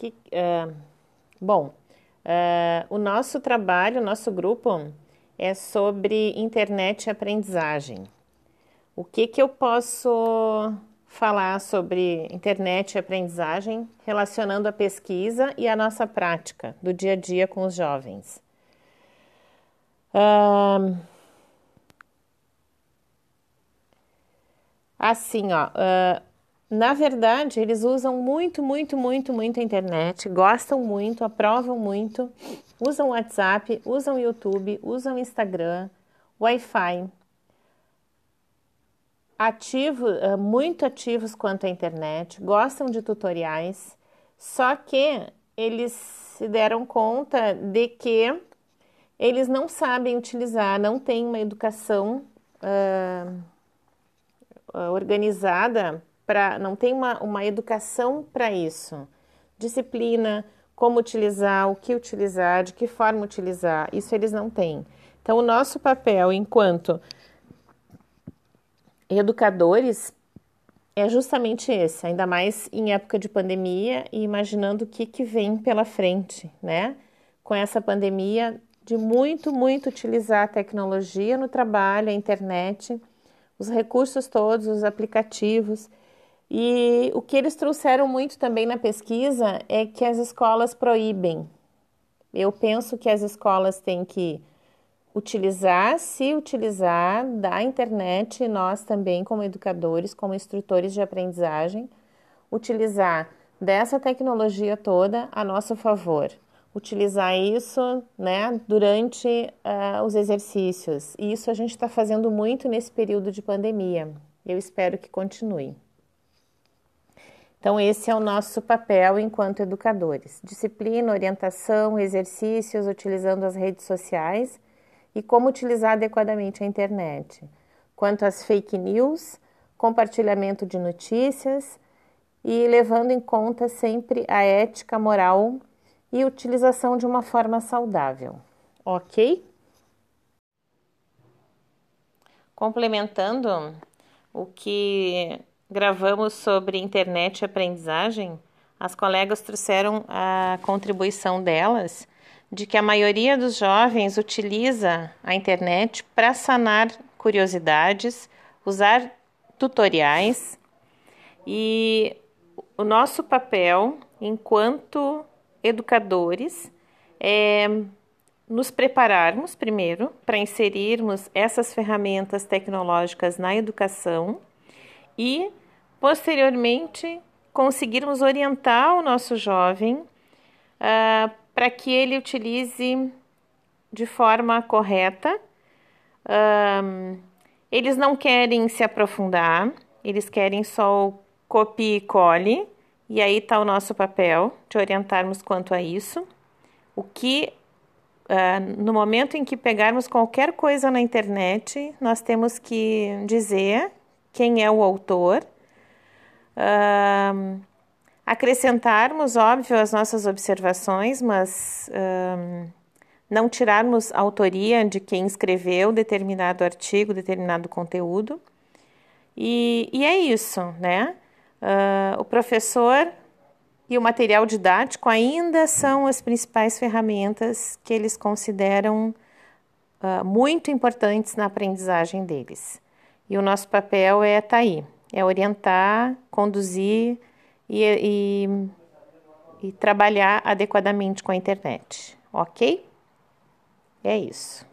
que, uh, bom, uh, o nosso trabalho, o nosso grupo é sobre internet e aprendizagem. O que, que eu posso falar sobre internet e aprendizagem relacionando a pesquisa e a nossa prática do dia a dia com os jovens? Uh, assim, ó, uh, na verdade, eles usam muito, muito, muito, muito a internet, gostam muito, aprovam muito, usam WhatsApp, usam YouTube, usam Instagram, Wi-Fi. Ativo, ah, muito ativos quanto à internet, gostam de tutoriais, só que eles se deram conta de que eles não sabem utilizar, não têm uma educação uh, organizada para não tem uma, uma educação para isso. Disciplina, como utilizar, o que utilizar, de que forma utilizar, isso eles não têm. Então, o nosso papel enquanto educadores é justamente esse, ainda mais em época de pandemia e imaginando o que, que vem pela frente, né? Com essa pandemia, de muito, muito utilizar a tecnologia no trabalho, a internet, os recursos todos, os aplicativos e o que eles trouxeram muito também na pesquisa é que as escolas proíbem. Eu penso que as escolas têm que utilizar, se utilizar da internet, nós também, como educadores, como instrutores de aprendizagem, utilizar dessa tecnologia toda a nosso favor. Utilizar isso né, durante uh, os exercícios. E isso a gente está fazendo muito nesse período de pandemia. Eu espero que continue. Então, esse é o nosso papel enquanto educadores: disciplina, orientação, exercícios, utilizando as redes sociais e como utilizar adequadamente a internet. Quanto às fake news, compartilhamento de notícias e levando em conta sempre a ética moral e utilização de uma forma saudável. Ok? Complementando o que gravamos sobre internet e aprendizagem, as colegas trouxeram a contribuição delas de que a maioria dos jovens utiliza a internet para sanar curiosidades, usar tutoriais. E o nosso papel enquanto educadores é nos prepararmos primeiro para inserirmos essas ferramentas tecnológicas na educação e posteriormente conseguirmos orientar o nosso jovem uh, para que ele utilize de forma correta. Um, eles não querem se aprofundar, eles querem só o copie e cole, e aí está o nosso papel de orientarmos quanto a isso. O que, uh, no momento em que pegarmos qualquer coisa na internet, nós temos que dizer quem é o autor, acrescentarmos, óbvio, as nossas observações, mas não tirarmos autoria de quem escreveu determinado artigo, determinado conteúdo. E, e é isso, né? Uh, o professor e o material didático ainda são as principais ferramentas que eles consideram uh, muito importantes na aprendizagem deles. E o nosso papel é estar tá aí, é orientar, conduzir e, e, e trabalhar adequadamente com a internet, ok? É isso.